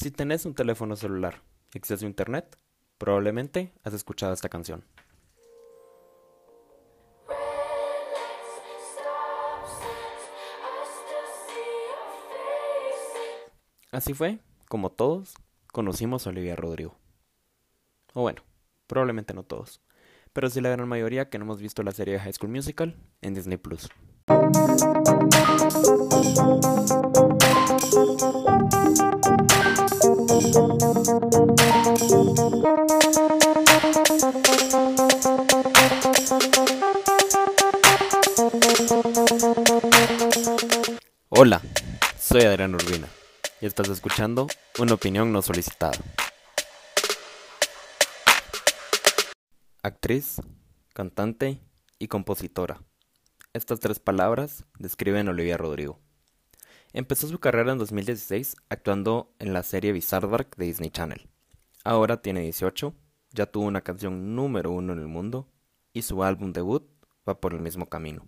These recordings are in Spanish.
Si tenés un teléfono celular y acceso a internet, probablemente has escuchado esta canción. Así fue, como todos, conocimos a Olivia Rodrigo. O bueno, probablemente no todos, pero sí la gran mayoría que no hemos visto la serie High School Musical en Disney Plus. Hola, soy Adrián Urbina y estás escuchando una opinión no solicitada. Actriz, cantante y compositora. Estas tres palabras describen a Olivia Rodrigo. Empezó su carrera en 2016 actuando en la serie Bizarre de Disney Channel. Ahora tiene 18, ya tuvo una canción número uno en el mundo y su álbum debut va por el mismo camino.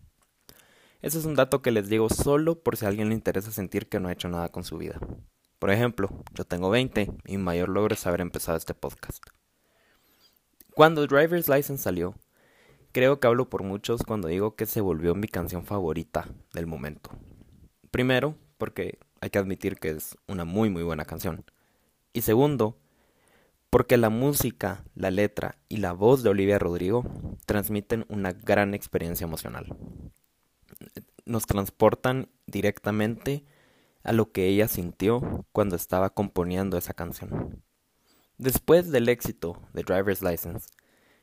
Ese es un dato que les digo solo por si a alguien le interesa sentir que no ha hecho nada con su vida. Por ejemplo, yo tengo 20 y mi mayor logro es haber empezado este podcast. Cuando Driver's License salió, creo que hablo por muchos cuando digo que se volvió mi canción favorita del momento. Primero, porque hay que admitir que es una muy muy buena canción. Y segundo, porque la música, la letra y la voz de Olivia Rodrigo transmiten una gran experiencia emocional nos transportan directamente a lo que ella sintió cuando estaba componiendo esa canción. Después del éxito de Driver's License,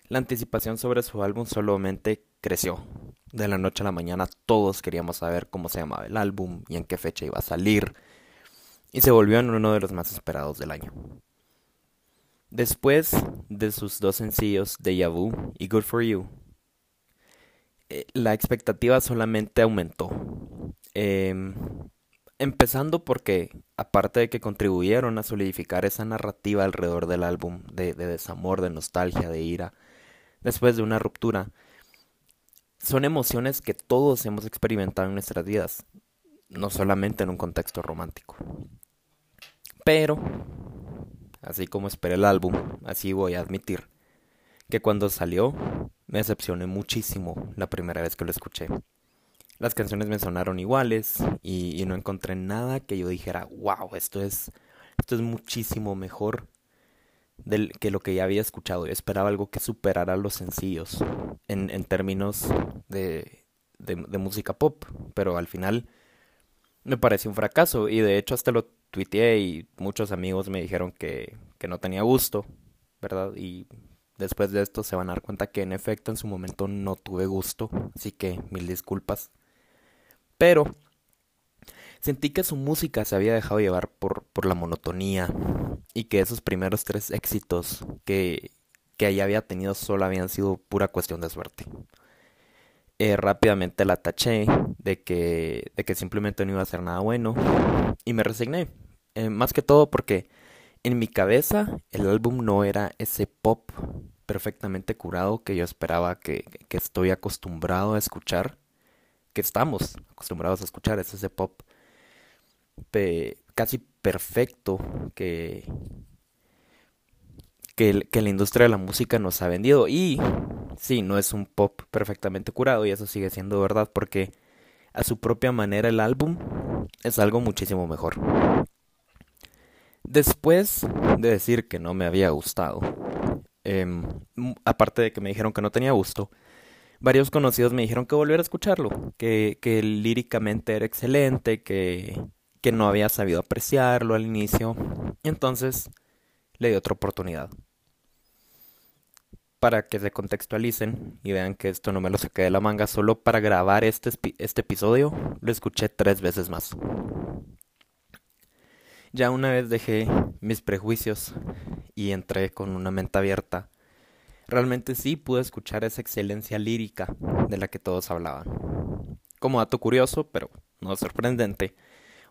la anticipación sobre su álbum solamente creció. De la noche a la mañana todos queríamos saber cómo se llamaba el álbum y en qué fecha iba a salir, y se volvió en uno de los más esperados del año. Después de sus dos sencillos, Deja Vu y Good For You, eh, la expectativa solamente aumentó. Em, empezando porque, aparte de que contribuyeron a solidificar esa narrativa alrededor del álbum, de, de desamor, de nostalgia, de ira, después de una ruptura, son emociones que todos hemos experimentado en nuestras vidas, no solamente en un contexto romántico. Pero, así como esperé el álbum, así voy a admitir que cuando salió me decepcioné muchísimo la primera vez que lo escuché. Las canciones me sonaron iguales y, no encontré nada que yo dijera, wow, esto es, esto es muchísimo mejor del, que lo que ya había escuchado. Yo esperaba algo que superara los sencillos en, en términos de, de, música pop, pero al final me pareció un fracaso y de hecho hasta lo tuiteé y muchos amigos me dijeron que, que no tenía gusto, ¿verdad? Y Después de esto se van a dar cuenta que en efecto en su momento no tuve gusto, así que mil disculpas. Pero sentí que su música se había dejado llevar por, por la monotonía y que esos primeros tres éxitos que, que ella había tenido solo habían sido pura cuestión de suerte. Eh, rápidamente la taché de que, de que simplemente no iba a hacer nada bueno y me resigné. Eh, más que todo porque en mi cabeza el álbum no era ese pop perfectamente curado que yo esperaba, que, que estoy acostumbrado a escuchar, que estamos acostumbrados a escuchar, es ese pop casi perfecto que, que, que, la industria de la música nos ha vendido. Y sí, no es un pop perfectamente curado y eso sigue siendo verdad porque a su propia manera el álbum es algo muchísimo mejor. Después de decir que no me había gustado, Em, aparte de que me dijeron que no tenía gusto, varios conocidos me dijeron que volviera a escucharlo, que, que líricamente era excelente, que, que no había sabido apreciarlo al inicio. Entonces le di otra oportunidad. Para que se contextualicen y vean que esto no me lo saqué de la manga, solo para grabar este, este episodio lo escuché tres veces más. Ya una vez dejé mis prejuicios y entré con una mente abierta, realmente sí pude escuchar esa excelencia lírica de la que todos hablaban. Como dato curioso, pero no sorprendente,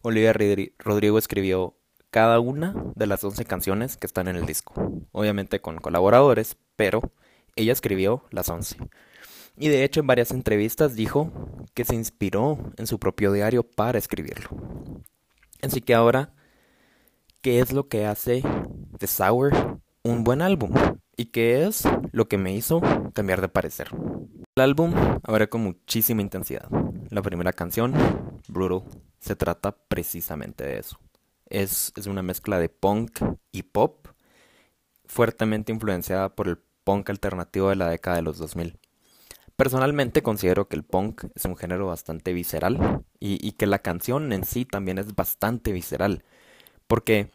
Olivia Rodrigo escribió cada una de las 11 canciones que están en el disco, obviamente con colaboradores, pero ella escribió las 11. Y de hecho en varias entrevistas dijo que se inspiró en su propio diario para escribirlo. Así que ahora qué es lo que hace de Sour un buen álbum y qué es lo que me hizo cambiar de parecer. El álbum abre con muchísima intensidad. La primera canción, Brutal, se trata precisamente de eso. Es, es una mezcla de punk y pop, fuertemente influenciada por el punk alternativo de la década de los 2000. Personalmente considero que el punk es un género bastante visceral y, y que la canción en sí también es bastante visceral, porque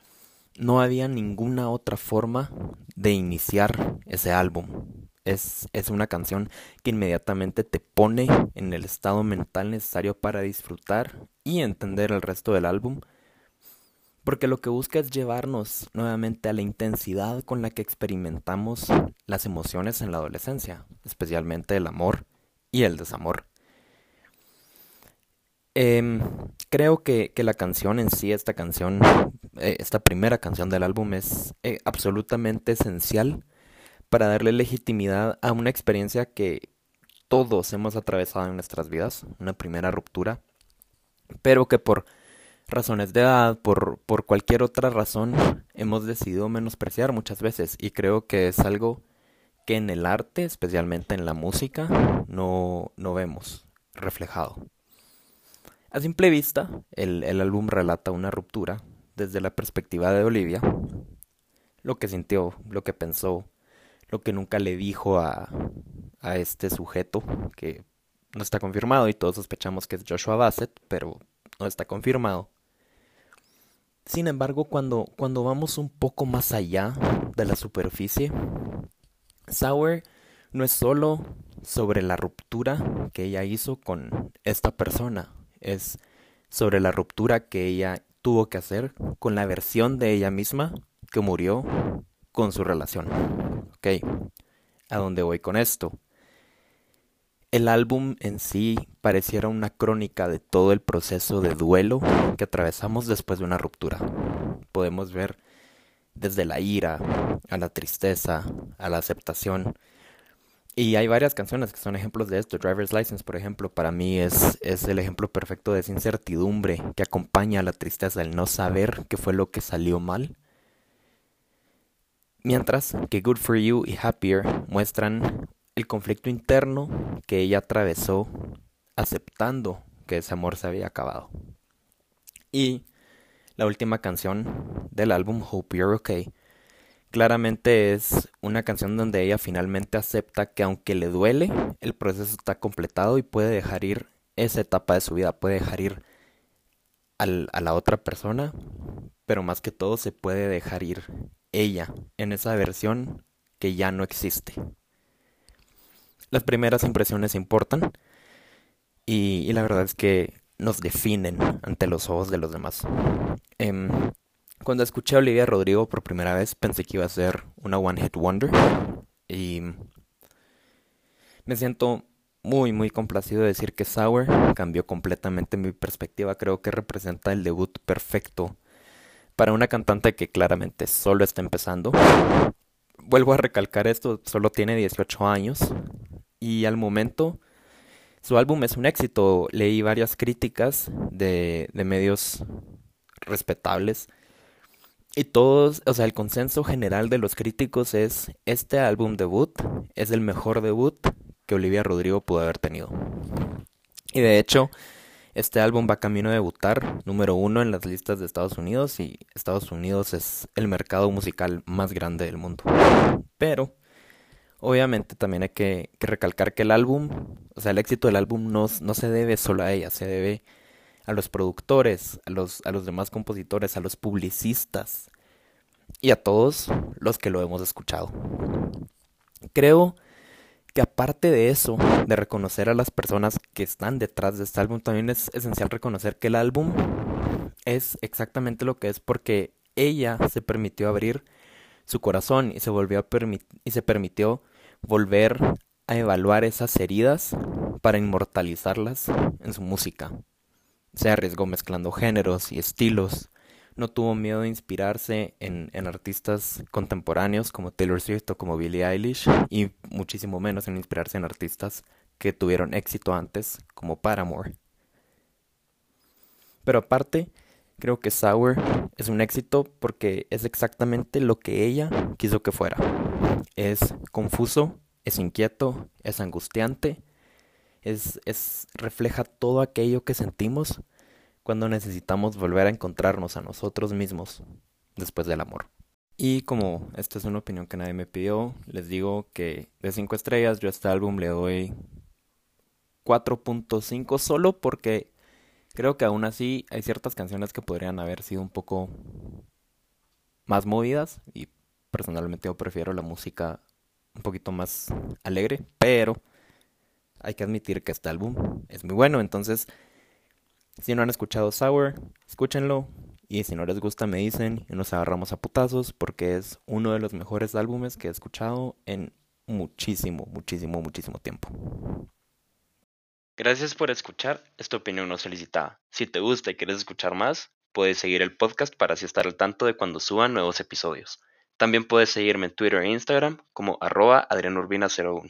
no había ninguna otra forma de iniciar ese álbum. Es, es, una canción que inmediatamente te pone en el estado mental necesario para disfrutar y entender el resto del álbum. Porque lo que busca es llevarnos nuevamente a la intensidad con la que experimentamos las emociones en la adolescencia, especialmente el amor y el desamor. Em, creo que, la canción en sí, esta canción, eh, esta primera canción del álbum es eh, absolutamente esencial para darle legitimidad a una experiencia que todos hemos atravesado en nuestras vidas, una primera ruptura, pero que por razones de edad, por, por cualquier otra razón, hemos decidido menospreciar muchas veces y creo que es algo que en el arte, especialmente en la música, no, no vemos reflejado. A simple vista, el, álbum relata una ruptura desde la perspectiva de Olivia, lo que sintió, lo que pensó, lo que nunca le dijo a, a este sujeto, que no está confirmado y todos sospechamos que es Joshua Bassett, pero no está confirmado. Sin embargo, cuando, cuando vamos un poco más allá de la superficie, Sour no es solo sobre la ruptura que ella hizo con esta persona, es sobre la ruptura que ella tuvo que hacer con la versión de ella misma que murió con su relación. Ok, ¿a dónde voy con esto? El álbum en sí pareciera una crónica de todo el proceso de duelo que atravesamos después de una ruptura. Podemos ver desde la ira, a la tristeza, a la aceptación, y hay varias canciones que son ejemplos de esto. Driver's License, por ejemplo, para mí es, es el ejemplo perfecto de esa incertidumbre que acompaña a la tristeza, el no saber qué fue lo que salió mal. Mientras que Good For You y Happier muestran el conflicto interno que ella atravesó aceptando que ese amor se había acabado. Y la última canción del álbum Hope You're Okay Claramente es una canción donde ella finalmente acepta que aunque le duele, el proceso está completado y puede dejar ir esa etapa de su vida, puede dejar ir a la otra persona, pero más que todo se puede dejar ir ella en esa versión que ya no existe. Las primeras impresiones importan y, la verdad es que nos definen ante los ojos de los demás. Em, cuando escuché a Olivia Rodrigo por primera vez pensé que iba a ser una One Hit Wonder y me siento muy muy complacido de decir que Sour cambió completamente mi perspectiva, creo que representa el debut perfecto para una cantante que claramente solo está empezando. Vuelvo a recalcar esto, solo tiene 18 años y al momento su álbum es un éxito. Leí varias críticas de, medios respetables y todos, o sea, el consenso general de los críticos es, este álbum debut es el mejor debut que Olivia Rodrigo pudo haber tenido. Y de hecho, este álbum va camino a debutar número uno en las listas de Estados Unidos y Estados Unidos es el mercado musical más grande del mundo. Pero, obviamente también hay que, recalcar que el álbum, o sea, el éxito del álbum no, se debe solo a ella, se debe a los productores, a los demás compositores, a los publicistas y a todos los que lo hemos escuchado. Creo que aparte de eso, de reconocer a las personas que están detrás de este álbum, también es esencial reconocer que el álbum es exactamente lo que es porque ella se permitió abrir su corazón y se volvió a y se permitió volver a evaluar esas heridas para inmortalizarlas en su música. Se arriesgó mezclando géneros y estilos. No tuvo miedo de inspirarse en, artistas contemporáneos como Taylor Swift o como Billie Eilish y muchísimo menos en inspirarse en artistas que tuvieron éxito antes como Paramore. Pero aparte, Creo que Sour es un éxito porque es exactamente lo que ella quiso que fuera. Es confuso, es inquieto, es angustiante, es, es refleja todo aquello que sentimos cuando necesitamos volver a encontrarnos a nosotros mismos después del amor. Y como esta es una opinión que nadie me pidió, les digo que de 5 estrellas yo a este álbum le doy 4.5 solo porque creo que aún así hay ciertas canciones que podrían haber sido un poco más movidas y personalmente yo prefiero la música un poquito más alegre, pero hay que admitir que este álbum es muy bueno, entonces si no han escuchado Sour, escúchenlo, y si no les gusta me dicen y nos agarramos a putazos porque es uno de los mejores álbumes que he escuchado en muchísimo, muchísimo, muchísimo tiempo. Gracias por escuchar esta opinión no solicitada. Si te gusta y quieres escuchar más, puedes seguir el podcast para así estar al tanto de cuando suban nuevos episodios. También puedes seguirme en Twitter e Instagram como arroba adrianurbina01.